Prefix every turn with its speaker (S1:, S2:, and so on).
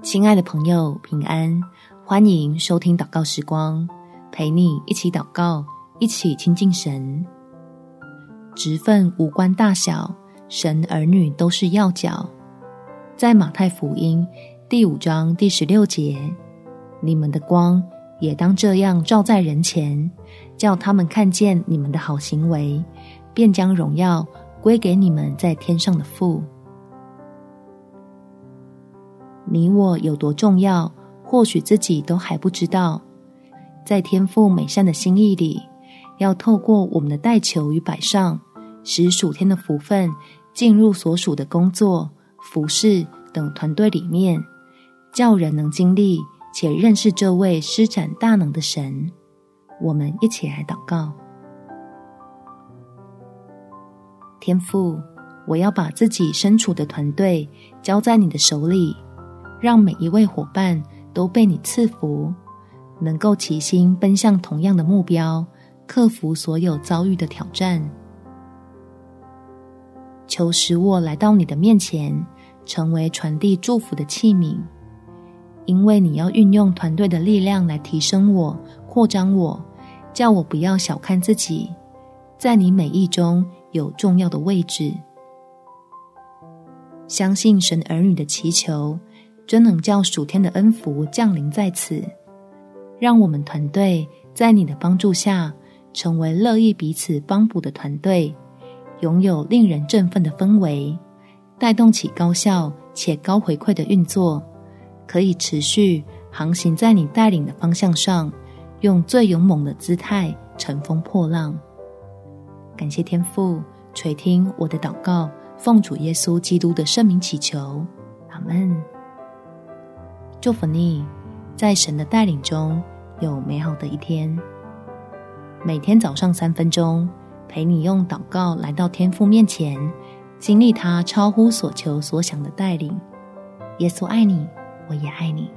S1: 亲爱的朋友，平安！欢迎收听祷告时光，陪你一起祷告，一起亲近神。职分无关大小，神儿女都是要角。在马太福音第五章第十六节，你们的光也当这样照在人前，叫他们看见你们的好行为，便将荣耀归给你们在天上的父。你我有多重要，或许自己都还不知道。在天父美善的心意里，要透过我们的代求与摆上，使属天的福分进入所属的工作、服事等团队里面，叫人能经历且认识这位施展大能的神。我们一起来祷告：天父，我要把自己身处的团队交在你的手里。让每一位伙伴都被你赐福，能够齐心奔向同样的目标，克服所有遭遇的挑战。求使我来到你的面前，成为传递祝福的器皿。因为你要运用团队的力量来提升我、扩张我，叫我不要小看自己，在你美意中有重要的位置。相信神儿女的祈求。真能叫属天的恩福降临在此，让我们团队在你的帮助下，成为乐意彼此帮补的团队，拥有令人振奋的氛围，带动起高效且高回馈的运作，可以持续航行在你带领的方向上，用最勇猛的姿态乘风破浪。感谢天父垂听我的祷告，奉主耶稣基督的圣名祈求，阿门。祝福你，在神的带领中有美好的一天。每天早上三分钟，陪你用祷告来到天父面前，经历他超乎所求所想的带领。耶稣爱你，我也爱你。